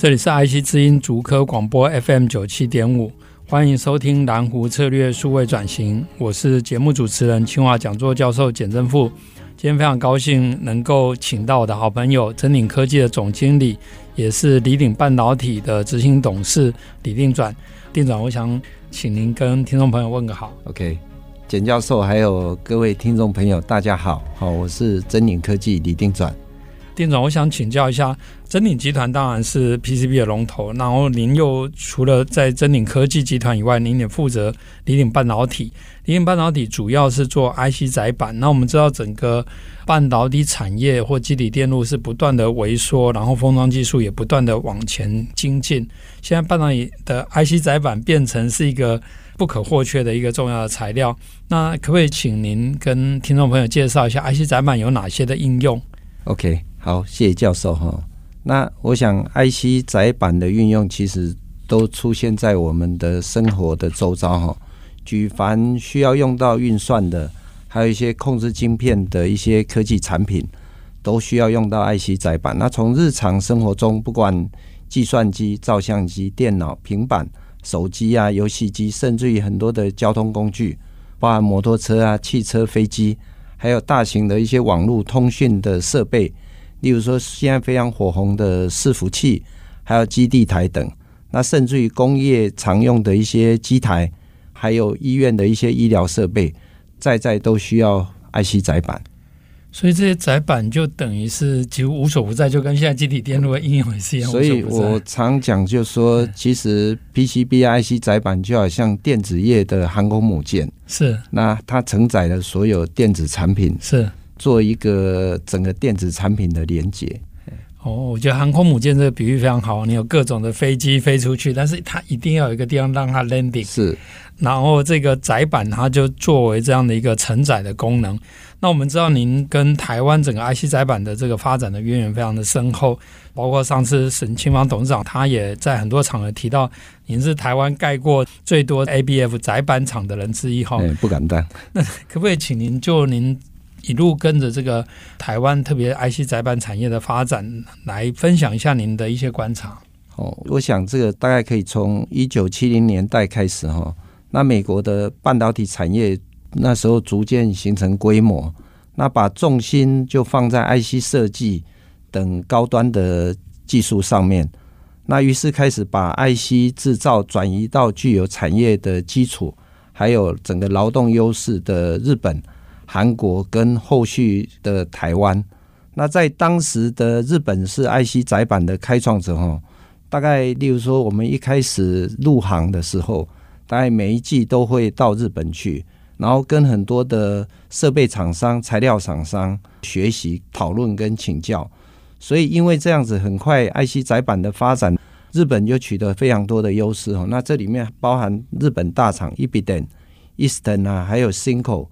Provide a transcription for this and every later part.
这里是爱惜之音竹科广播 FM 九七点五，欢迎收听蓝湖策略数位转型，我是节目主持人清华讲座教授简正富。今天非常高兴能够请到我的好朋友臻鼎科技的总经理，也是李鼎半导体的执行董事李定转。定转，我想请您跟听众朋友问个好。OK，简教授还有各位听众朋友，大家好，好，我是臻鼎科技李定转。店长，我想请教一下，真鼎集团当然是 PCB 的龙头，然后您又除了在真鼎科技集团以外，您也负责李鼎半导体。李鼎半导体主要是做 IC 载板。那我们知道，整个半导体产业或基底电路是不断的萎缩，然后封装技术也不断的往前精进。现在半导体的 IC 载板变成是一个不可或缺的一个重要的材料。那可不可以请您跟听众朋友介绍一下 IC 载板有哪些的应用？OK。好，谢谢教授哈。那我想，IC 载板的运用其实都出现在我们的生活的周遭哈。举凡需要用到运算的，还有一些控制晶片的一些科技产品，都需要用到 IC 载板。那从日常生活中，不管计算机、照相机、电脑、平板、手机啊、游戏机，甚至于很多的交通工具，包含摩托车啊、汽车、飞机，还有大型的一些网络通讯的设备。例如说，现在非常火红的伺服器，还有基地台等，那甚至于工业常用的一些机台，还有医院的一些医疗设备，在在都需要 IC 载板。所以这些载板就等于是几乎无所不在，就跟现在积体电路的应用也是一样。所以我常讲，就说其实 PCB IC 载板就好像电子业的航空母舰，是那它承载了所有电子产品，是。做一个整个电子产品的连接。哦，我觉得航空母舰这个比喻非常好。你有各种的飞机飞出去，但是它一定要有一个地方让它 landing。是，然后这个载板它就作为这样的一个承载的功能。那我们知道您跟台湾整个 IC 载板的这个发展的渊源非常的深厚，包括上次沈清芳董事长他也在很多场合提到，您是台湾盖过最多 ABF 载板厂的人之一哈。不敢当。那可不可以请您就您？一路跟着这个台湾特别 IC 载板产业的发展，来分享一下您的一些观察。哦，我想这个大概可以从一九七零年代开始哈。那美国的半导体产业那时候逐渐形成规模，那把重心就放在 IC 设计等高端的技术上面。那于是开始把 IC 制造转移到具有产业的基础，还有整个劳动优势的日本。韩国跟后续的台湾，那在当时的日本是 IC 载板的开创者哈，大概例如说我们一开始入行的时候，大概每一季都会到日本去，然后跟很多的设备厂商、材料厂商学习、讨论跟请教，所以因为这样子，很快 IC 载板的发展，日本就取得非常多的优势哈。那这里面包含日本大厂 Ibiden、Eastern 啊，还有 Cinco。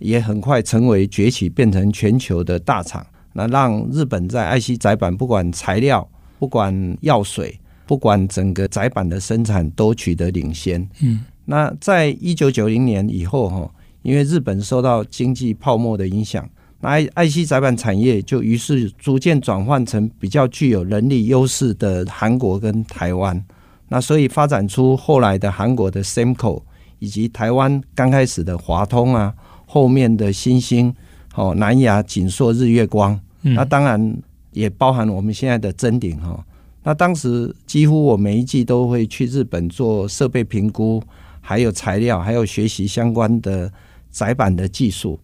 也很快成为崛起，变成全球的大厂。那让日本在 IC 载板，不管材料、不管药水、不管整个载板的生产，都取得领先。嗯，那在一九九零年以后，哈，因为日本受到经济泡沫的影响，那 IC 载板产业就于是逐渐转换成比较具有人力优势的韩国跟台湾。那所以发展出后来的韩国的 Semco，以及台湾刚开始的华通啊。后面的新兴，哦，南亚、景硕、日月光，那当然也包含我们现在的真顶哈。那当时几乎我每一季都会去日本做设备评估，还有材料，还有学习相关的窄板的技术。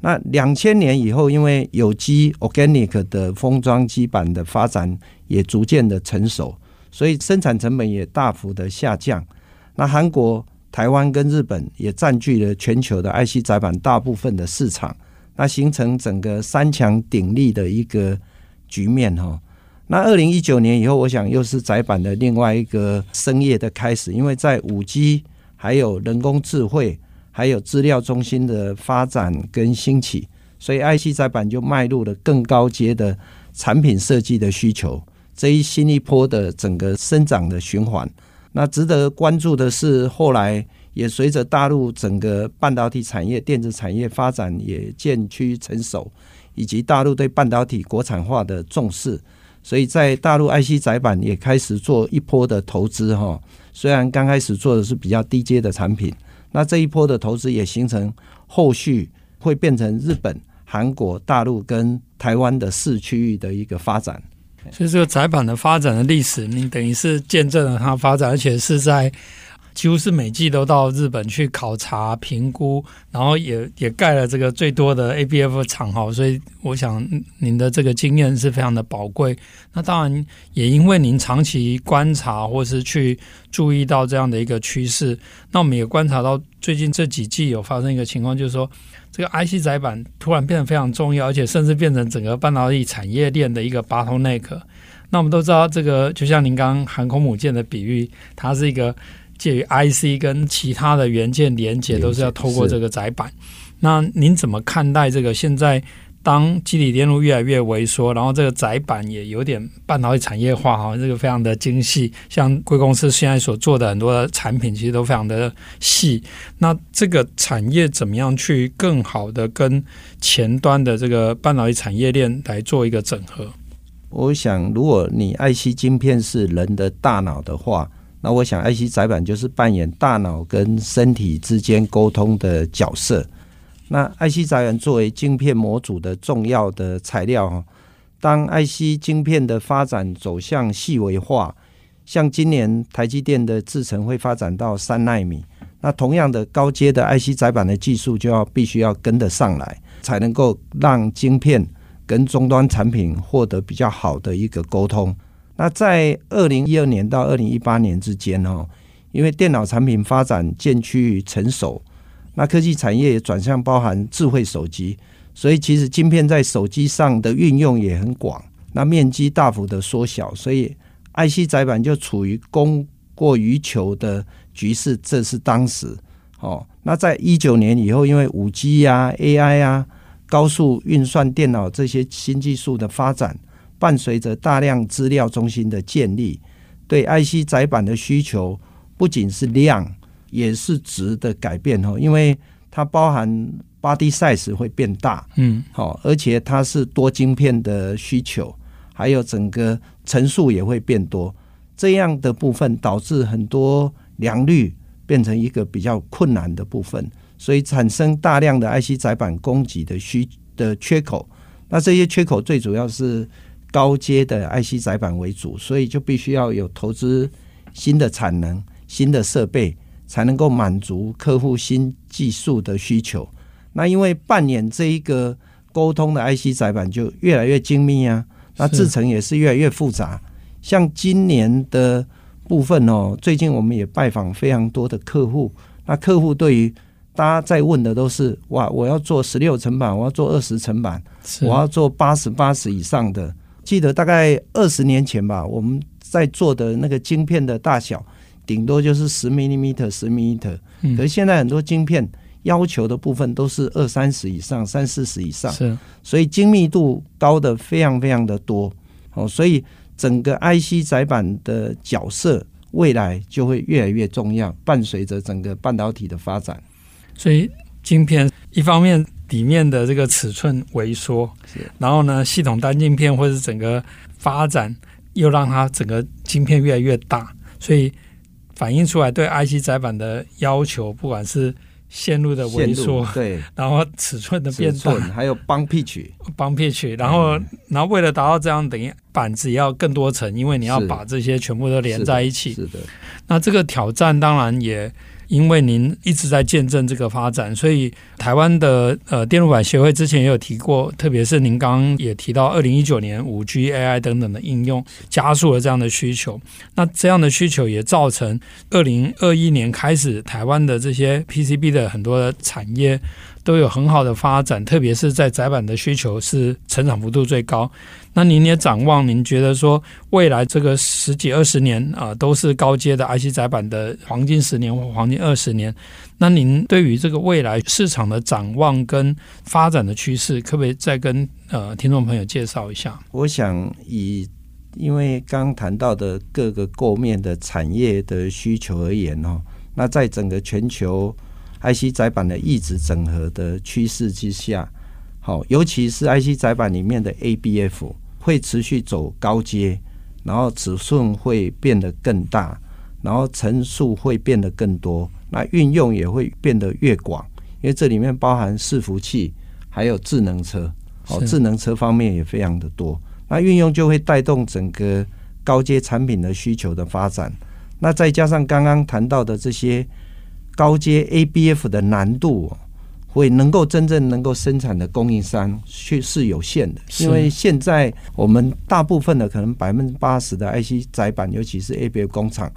那两千年以后，因为有机 （organic） 的封装基板的发展也逐渐的成熟，所以生产成本也大幅的下降。那韩国。台湾跟日本也占据了全球的 IC 载板大部分的市场，那形成整个三强鼎立的一个局面哈。那二零一九年以后，我想又是载板的另外一个生业的开始，因为在五 G、还有人工智慧、还有资料中心的发展跟兴起，所以 IC 载板就迈入了更高阶的产品设计的需求。这一新一波的整个生长的循环，那值得关注的是，后来也随着大陆整个半导体产业、电子产业发展也渐趋成熟，以及大陆对半导体国产化的重视。所以在大陆 IC 载板也开始做一波的投资哈，虽然刚开始做的是比较低阶的产品，那这一波的投资也形成后续会变成日本、韩国、大陆跟台湾的四区域的一个发展。所以这个窄板的发展的历史，你等于是见证了它发展，而且是在。几乎是每季都到日本去考察评估，然后也也盖了这个最多的 ABF 厂哈，所以我想您的这个经验是非常的宝贵。那当然也因为您长期观察或是去注意到这样的一个趋势，那我们也观察到最近这几季有发生一个情况，就是说这个 IC 载板突然变得非常重要，而且甚至变成整个半导体产业链的一个 bottleneck。那我们都知道，这个就像您刚刚航空母舰的比喻，它是一个。介于 IC 跟其他的元件连接都是要透过这个载板。那您怎么看待这个？现在当基底电路越来越萎缩，然后这个载板也有点半导体产业化哈，这个非常的精细。像贵公司现在所做的很多的产品，其实都非常的细。那这个产业怎么样去更好的跟前端的这个半导体产业链来做一个整合？我想，如果你 IC 晶片是人的大脑的话。那我想，IC 载板就是扮演大脑跟身体之间沟通的角色。那 IC 载板作为晶片模组的重要的材料，当 IC 晶片的发展走向细微化，像今年台积电的制程会发展到三奈米，那同样的高阶的 IC 载板的技术就要必须要跟得上来，才能够让晶片跟终端产品获得比较好的一个沟通。那在二零一二年到二零一八年之间哦，因为电脑产品发展渐趋于成熟，那科技产业也转向包含智慧手机，所以其实晶片在手机上的运用也很广，那面积大幅的缩小，所以 IC 载板就处于供过于求的局势，这是当时哦。那在一九年以后，因为五 G 呀、AI 呀、高速运算电脑这些新技术的发展。伴随着大量资料中心的建立，对 IC 载板的需求不仅是量，也是值的改变哦。因为它包含 body size 会变大，嗯，好，而且它是多晶片的需求，还有整个层数也会变多。这样的部分导致很多良率变成一个比较困难的部分，所以产生大量的 IC 载板供给的需的缺口。那这些缺口最主要是。高阶的 IC 载板为主，所以就必须要有投资新的产能、新的设备，才能够满足客户新技术的需求。那因为扮演这一个沟通的 IC 载板就越来越精密啊，那制程也是越来越复杂。像今年的部分哦，最近我们也拜访非常多的客户，那客户对于大家在问的都是：哇，我要做十六层板，我要做二十层板，我要做八十八十以上的。记得大概二十年前吧，我们在做的那个晶片的大小，顶多就是十 millimeter、十 millimeter。可是现在很多晶片要求的部分都是二三十以上、三四十以上，是，所以精密度高的非常非常的多。哦，所以整个 IC 载板的角色未来就会越来越重要，伴随着整个半导体的发展。所以晶片一方面。里面的这个尺寸萎缩，然后呢，系统单晶片或者是整个发展又让它整个晶片越来越大，所以反映出来对 IC 载板的要求，不管是线路的萎缩，对，然后尺寸的变大，还有 bump pitch，bump pitch，然后然后为了达到这样，等于板子要更多层，因为你要把这些全部都连在一起，是的，是的，那这个挑战当然也。因为您一直在见证这个发展，所以台湾的呃电路板协会之前也有提过，特别是您刚刚也提到，二零一九年五 G、AI 等等的应用加速了这样的需求。那这样的需求也造成二零二一年开始，台湾的这些 PCB 的很多的产业都有很好的发展，特别是在窄板的需求是成长幅度最高。那您也展望，您觉得说未来这个十几二十年啊、都是高阶的 IC 窄板的黄金十年或黄金二十年？那您对于这个未来市场的展望跟发展的趋势，可不可以再跟呃听众朋友介绍一下？我想以因为刚谈到的各个构面的产业的需求而言哦，那在整个全球 IC 载板的一直整合的趋势之下，好，尤其是 IC 载板里面的 ABF。会持续走高阶，然后尺寸会变得更大，然后层数会变得更多，那运用也会变得越广，因为这里面包含伺服器，还有智能车，哦，智能车方面也非常的多，那运用就会带动整个高阶产品的需求的发展，那再加上刚刚谈到的这些高阶 ABF 的难度。会能够真正能够生产的供应商却是有限的，因为现在我们大部分的可能百分之八十的 IC 载板，尤其是 ABF 工厂，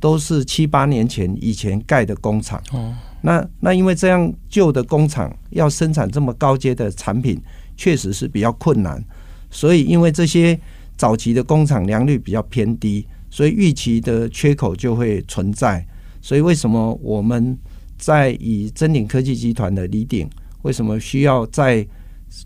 都是七八年前以前盖的工厂。哦，那那因为这样旧的工厂要生产这么高阶的产品，确实是比较困难。所以因为这些早期的工厂良率比较偏低，所以预期的缺口就会存在。所以为什么我们？在以臻鼎科技集团的理鼎，为什么需要在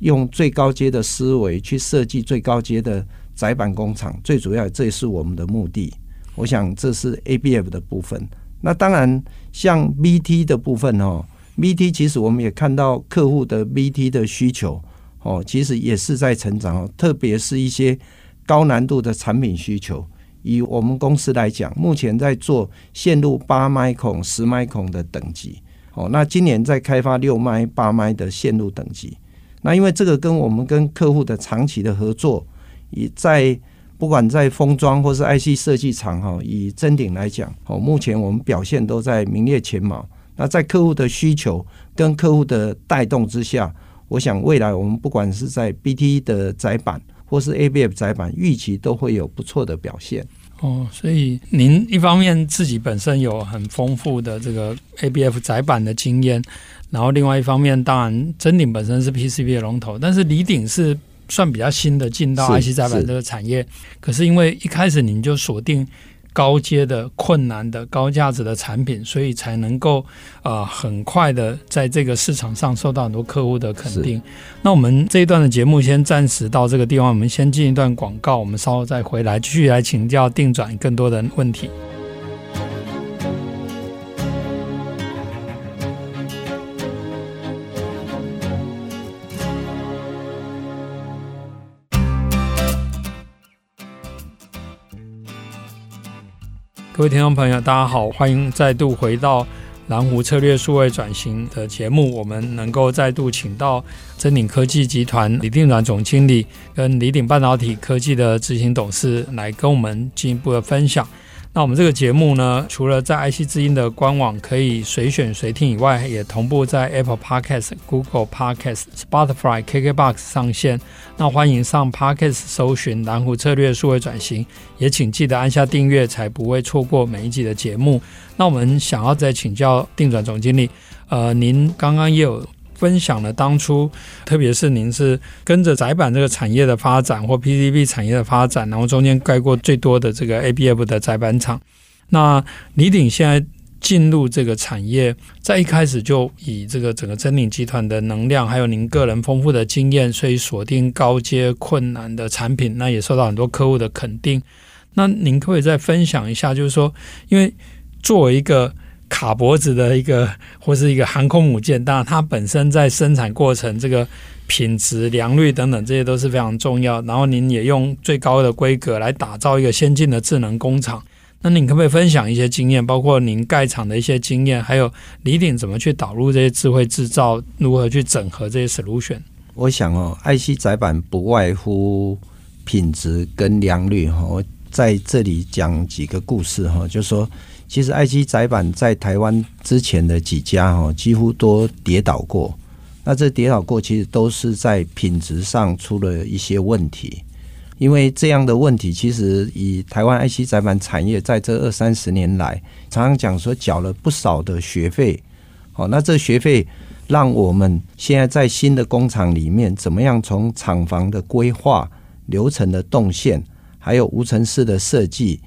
用最高阶的思维去设计最高阶的窄板工厂？最主要，这也是我们的目的。我想这是 ABF 的部分。那当然，像 BT 的部分哦，BT 其实我们也看到客户的 BT 的需求哦，其实也是在成长哦，特别是一些高难度的产品需求。以我们公司来讲，目前在做线路八麦孔、十麦孔的等级。哦，那今年在开发六麦、八麦的线路等级。那因为这个跟我们跟客户的长期的合作，以在不管在封装或是 IC 设计厂哈，以臻鼎来讲，哦，目前我们表现都在名列前茅。那在客户的需求跟客户的带动之下，我想未来我们不管是在 BT 的窄板。或是 ABF 窄板预期都会有不错的表现哦，所以您一方面自己本身有很丰富的这个 ABF 窄板的经验，然后另外一方面，当然真鼎本身是 PCB 的龙头，但是李鼎是算比较新的进到 IC 窄板这个产业，可是因为一开始您就锁定。高阶的困难的高价值的产品，所以才能够啊、呃、很快的在这个市场上受到很多客户的肯定。那我们这一段的节目先暂时到这个地方，我们先进一段广告，我们稍后再回来继续来请教定转更多的问题。各位听众朋友，大家好，欢迎再度回到蓝湖策略数位转型的节目。我们能够再度请到臻鼎科技集团李定软总经理跟李鼎半导体科技的执行董事来跟我们进一步的分享。那我们这个节目呢，除了在 IC 之音的官网可以随选随听以外，也同步在 Apple Podcast、Google Podcast、Spotify、KKBox 上线。那欢迎上 Podcast 搜寻蓝湖策略数位转型，也请记得按下订阅，才不会错过每一集的节目。那我们想要再请教定转总经理，呃，您刚刚也有。分享了当初，特别是您是跟着载板这个产业的发展，或 PCB 产业的发展，然后中间盖过最多的这个 ABF 的载板厂。那李鼎现在进入这个产业，在一开始就以这个整个臻鼎集团的能量，还有您个人丰富的经验，所以锁定高阶困难的产品，那也受到很多客户的肯定。那您可以再分享一下，就是说，因为作为一个卡脖子的一个或是一个航空母舰，当然它本身在生产过程这个品质、良率等等，这些都是非常重要。然后您也用最高的规格来打造一个先进的智能工厂。那您可不可以分享一些经验，包括您盖厂的一些经验，还有李鼎怎么去导入这些智慧制造，如何去整合这些 solution？我想哦爱惜载板不外乎品质跟良率哈。我在这里讲几个故事哈，就是说。其实，IC 载板在台湾之前的几家哦，几乎都跌倒过。那这跌倒过，其实都是在品质上出了一些问题。因为这样的问题，其实以台湾 IC 载板产业在这二三十年来，常常讲说缴了不少的学费。哦，那这学费让我们现在在新的工厂里面，怎么样从厂房的规划、流程的动线，还有无尘室的设计，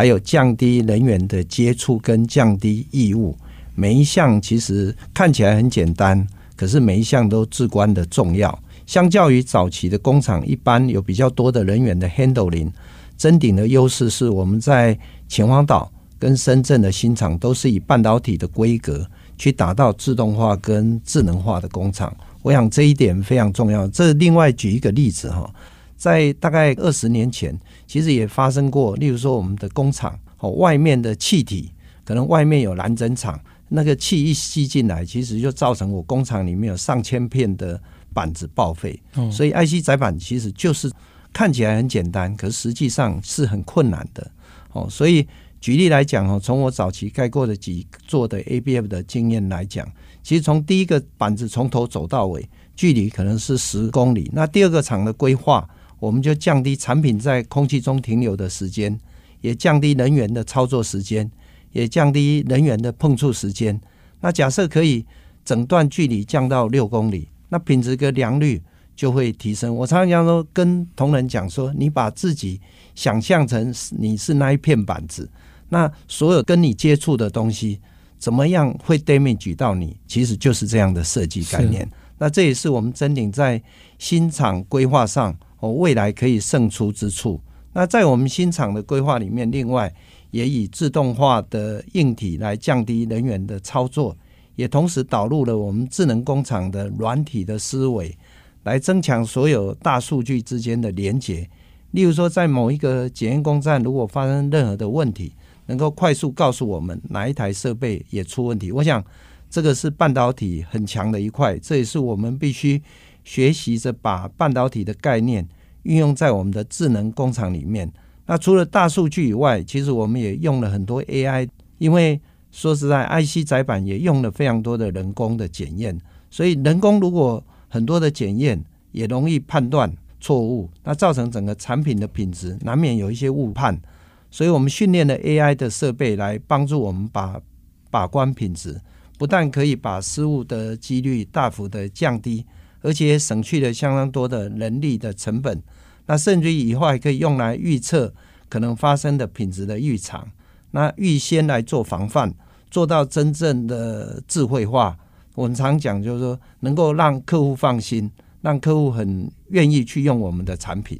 还有降低人员的接触跟降低异物，每一项其实看起来很简单，可是每一项都至关的重要。相较于早期的工厂，一般有比较多的人员的 handling，臻鼎的优势是我们在秦皇岛跟深圳的新厂都是以半导体的规格。去达到自动化跟智能化的工厂，我想这一点非常重要。这另外举一个例子哈，在大概二十年前，其实也发生过。例如说，我们的工厂哦，外面的气体可能外面有蓝针厂，那个气一吸进来，其实就造成我工厂里面有上千片的板子报废。所以，IC 载板其实就是看起来很简单，可是实际上是很困难的哦。所以。举例来讲哦，从我早期盖过的几座的 ABF 的经验来讲，其实从第一个板子从头走到尾，距离可能是十公里。那第二个厂的规划，我们就降低产品在空气中停留的时间，也降低人员的操作时间，也降低人员的碰触时间。那假设可以整段距离降到六公里，那品质跟良率就会提升。我常常讲说，跟同仁讲说，你把自己想象成你是那一片板子。那所有跟你接触的东西，怎么样会 damage 到你？其实就是这样的设计概念。那这也是我们真鼎在新厂规划上，哦，未来可以胜出之处。那在我们新厂的规划里面，另外也以自动化的硬体来降低人员的操作，也同时导入了我们智能工厂的软体的思维，来增强所有大数据之间的连结。例如说，在某一个检验工站，如果发生任何的问题，能够快速告诉我们哪一台设备也出问题，我想这个是半导体很强的一块，这也是我们必须学习着把半导体的概念运用在我们的智能工厂里面。那除了大数据以外，其实我们也用了很多 AI，因为说实在，IC 载板也用了非常多的人工的检验，所以人工如果很多的检验也容易判断错误，那造成整个产品的品质难免有一些误判。所以我们训练了 AI 的设备来帮助我们把把关品质，不但可以把失误的几率大幅的降低，而且省去了相当多的人力的成本。那甚至以后还可以用来预测可能发生的品质的异常，那预先来做防范，做到真正的智慧化。我们常讲就是说，能够让客户放心，让客户很愿意去用我们的产品。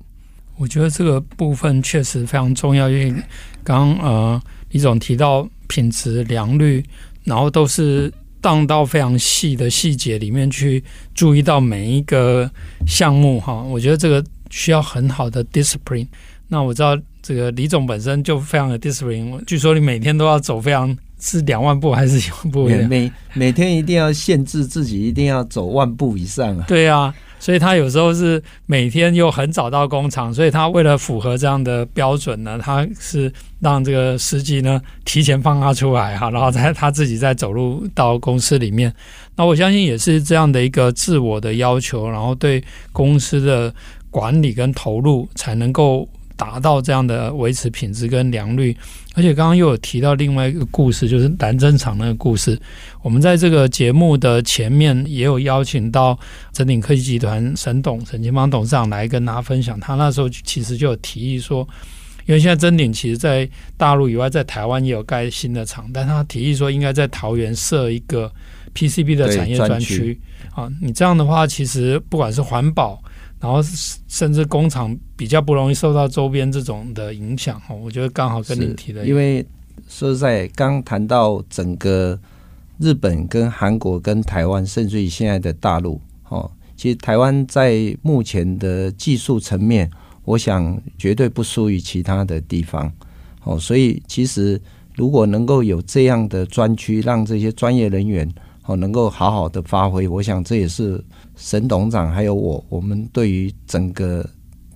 我觉得这个部分确实非常重要，因为刚呃李总提到品质良率，然后都是当到非常细的细节里面去注意到每一个项目哈。我觉得这个需要很好的 discipline。那我知道这个李总本身就非常的 discipline，据说你每天都要走非常是两万步还是一万步？每每天一定要限制自己，一定要走万步以上啊。对啊。所以他有时候是每天又很早到工厂，所以他为了符合这样的标准呢，他是让这个司机呢提前放他出来哈，然后再他自己再走路到公司里面。那我相信也是这样的一个自我的要求，然后对公司的管理跟投入才能够。达到这样的维持品质跟良率，而且刚刚又有提到另外一个故事，就是蓝针厂那个故事。我们在这个节目的前面也有邀请到臻鼎科技集团沈董沈清芳董事长来跟大家分享。他那时候其实就有提议说，因为现在臻鼎其实在大陆以外，在台湾也有盖新的厂，但他提议说应该在桃园设一个 PCB 的产业专区。啊，你这样的话，其实不管是环保。然后甚至工厂比较不容易受到周边这种的影响哦，我觉得刚好跟你提的，因为说实在，刚谈到整个日本跟韩国跟台湾，甚至于现在的大陆哦，其实台湾在目前的技术层面，我想绝对不输于其他的地方哦，所以其实如果能够有这样的专区，让这些专业人员。哦，能够好好的发挥，我想这也是沈董事长还有我，我们对于整个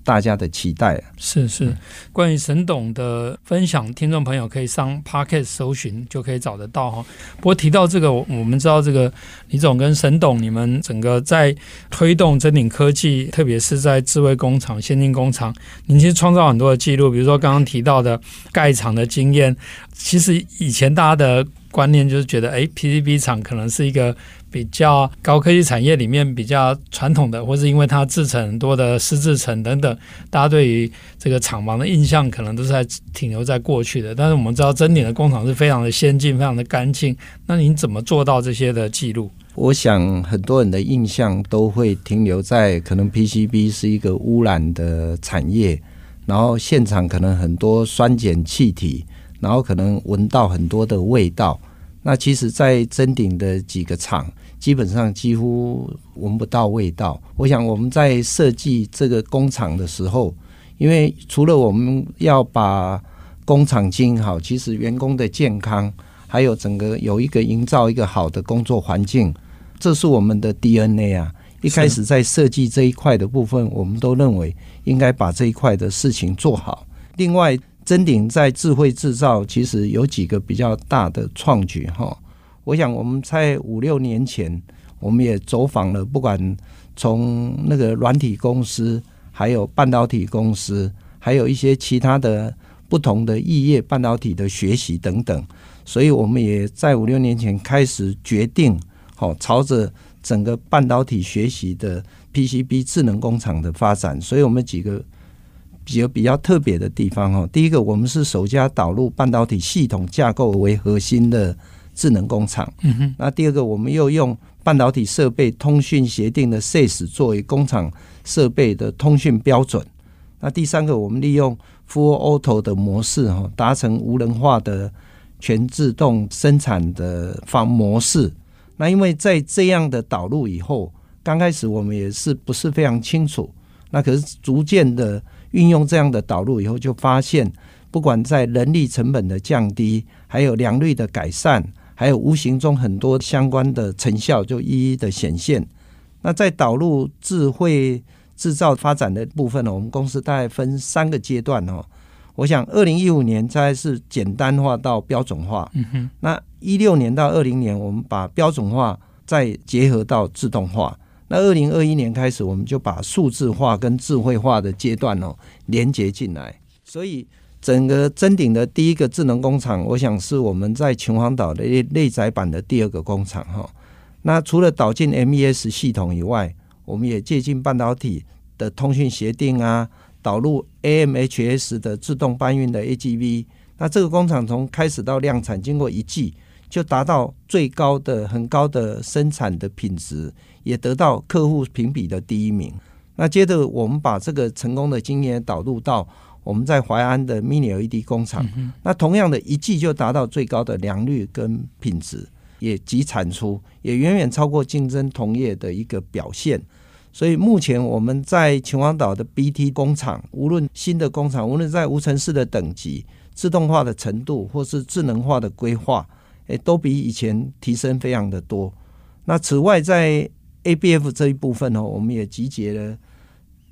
大家的期待。啊是是，关于沈董的分享，听众朋友可以上 Pocket 搜寻就可以找得到哈。不过提到这个，我们知道这个李总跟沈董，你们整个在推动真鼎科技，特别是在智慧工厂、先进工厂，您其实创造很多的记录，比如说刚刚提到的盖厂的经验，其实以前大家的。观念，就是觉得哎，PCB 厂可能是一个比较高科技产业里面比较传统的，或是因为它制程很多的湿制程等等，大家对于这个厂房的印象可能都是在停留在过去的。但是我们知道真鼎的工厂是非常的先进，非常的干净。那您怎么做到这些的记录？我想很多人的印象都会停留在可能 PCB 是一个污染的产业，然后现场可能很多酸碱气体。然后可能闻到很多的味道，那其实，在真鼎的几个厂，基本上几乎闻不到味道。我想我们在设计这个工厂的时候，因为除了我们要把工厂经营好，其实员工的健康，还有整个有一个营造一个好的工作环境，这是我们的 DNA 啊。一开始在设计这一块的部分，我们都认为应该把这一块的事情做好。另外，真鼎在智慧制造其实有几个比较大的创举哈，我想我们在五六年前，我们也走访了，不管从那个软体公司，还有半导体公司，还有一些其他的不同的异业半导体的学习等等，所以我们也在五六年前开始决定，好朝着整个半导体学习的 PCB 智能工厂的发展，所以我们几个。比较比较特别的地方哦，第一个，我们是首家导入半导体系统架构为核心的智能工厂。嗯哼。那第二个，我们又用半导体设备通讯协定的 SACE 作为工厂设备的通讯标准。那第三个，我们利用 Full Auto 的模式哈，达成无人化的全自动生产的方模式。那因为在这样的导入以后，刚开始我们也是不是非常清楚，那可是逐渐的。运用这样的导入以后，就发现不管在人力成本的降低，还有良率的改善，还有无形中很多相关的成效就一一的显现。那在导入智慧制造发展的部分呢，我们公司大概分三个阶段哦。我想二零一五年才是简单化到标准化，嗯哼。那一六年到二零年，我们把标准化再结合到自动化。那二零二一年开始，我们就把数字化跟智慧化的阶段哦连接进来，所以整个真鼎的第一个智能工厂，我想是我们在秦皇岛的内载版的第二个工厂哈。那除了导进 MES 系统以外，我们也借鉴半导体的通讯协定啊，导入 AMHS 的自动搬运的 AGV。那这个工厂从开始到量产，经过一季。就达到最高的、很高的生产的品质，也得到客户评比的第一名。那接着，我们把这个成功的经验导入到我们在淮安的 Mini LED 工厂。那同样的一季就达到最高的良率跟品质，也及产出也远远超过竞争同业的一个表现。所以目前我们在秦皇岛的 BT 工厂，无论新的工厂，无论在无尘室的等级、自动化的程度，或是智能化的规划。诶，都比以前提升非常的多。那此外，在 ABF 这一部分哦，我们也集结了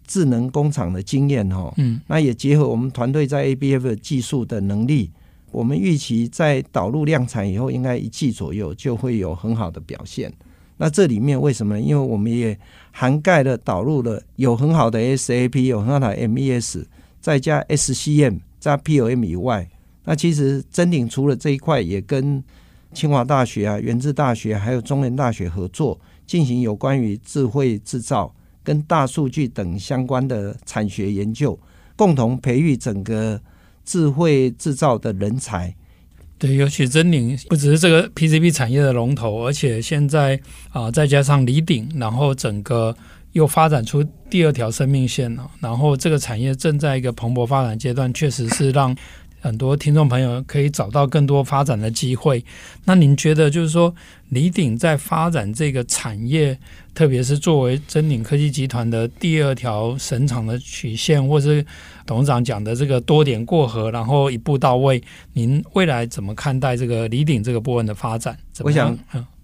智能工厂的经验哈。嗯。那也结合我们团队在 ABF 技术的能力，我们预期在导入量产以后，应该一季左右就会有很好的表现。那这里面为什么？因为我们也涵盖了导入了有很好的 SAP，有很好的 MES，再加 SCM 加 POM 以外，那其实真鼎除了这一块，也跟清华大学啊、原治大学还有中原大学合作，进行有关于智慧制造跟大数据等相关的产学研究，共同培育整个智慧制造的人才。对，尤其真鼎不只是这个 PCB 产业的龙头，而且现在啊、再加上李鼎，然后整个又发展出第二条生命线了。然后这个产业正在一个蓬勃发展阶段，确实是让。很多听众朋友可以找到更多发展的机会。那您觉得，就是说，李鼎在发展这个产业，特别是作为真鼎科技集团的第二条绳长的曲线，或是董事长讲的这个多点过河，然后一步到位，您未来怎么看待这个李鼎这个部分的发展？我想，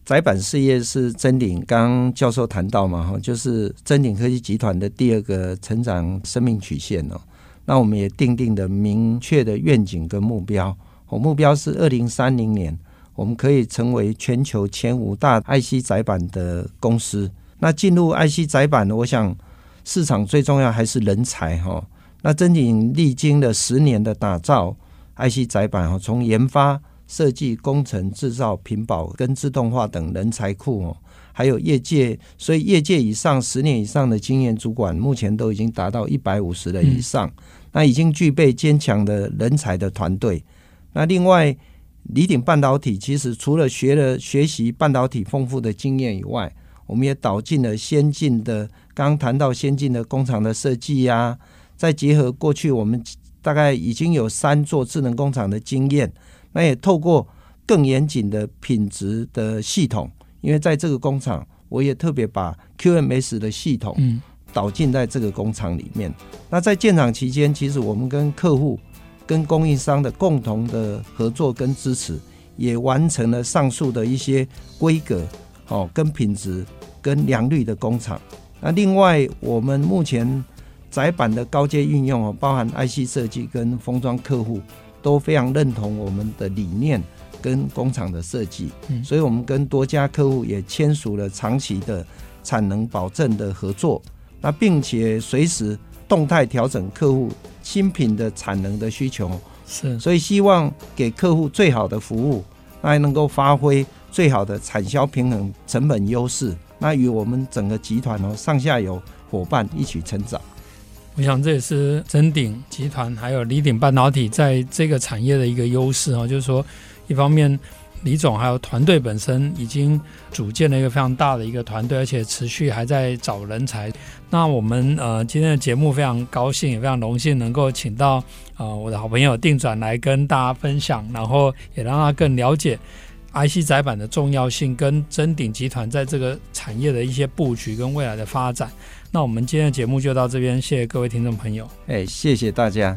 窄板事业是真鼎，刚刚教授谈到嘛，哈，就是真鼎科技集团的第二个成长生命曲线哦。那我们也定定的明确的愿景跟目标，我目标是二零三零年，我们可以成为全球前五大 IC 载板的公司。那进入 IC 载板，我想市场最重要还是人才哈。那真鼎历经了十年的打造 IC 载板哈，从研发设计、工程、制造、品保跟自动化等人才库哦，还有业界，所以业界以上十年以上的经验主管，目前都已经达到一百五十人以上，嗯、那已经具备坚强的人才的团队。那另外，李鼎半导体其实除了学了学习半导体丰富的经验以外，我们也导进了先进的，刚刚谈到先进的工厂的设计呀，再结合过去我们大概已经有三座智能工厂的经验。那也透过更严谨的品质的系统，因为在这个工厂，我也特别把 QMS 的系统导进在这个工厂里面。那在建厂期间，其实我们跟客户、跟供应商的共同的合作跟支持，也完成了上述的一些规格哦，跟品质跟良率的工厂。那另外，我们目前窄板的高阶运用哦，包含 IC 设计跟封装客户。都非常认同我们的理念跟工厂的设计，嗯，所以我们跟多家客户也签署了长期的产能保证的合作，那并且随时动态调整客户新品的产能的需求，是，所以希望给客户最好的服务，那还能够发挥最好的产销平衡成本优势，那与我们整个集团哦上下游伙伴一起成长。我想这也是臻鼎集团还有李鼎半导体在这个产业的一个优势哦，就是说，一方面李总还有团队本身已经组建了一个非常大的一个团队，而且持续还在找人才。那我们呃今天的节目非常高兴，也非常荣幸能够请到呃我的好朋友定转来跟大家分享，然后也让他更了解 IC 载板的重要性，跟臻鼎集团在这个产业的一些布局跟未来的发展。那我们今天的节目就到这边，谢谢各位听众朋友。哎，谢谢大家。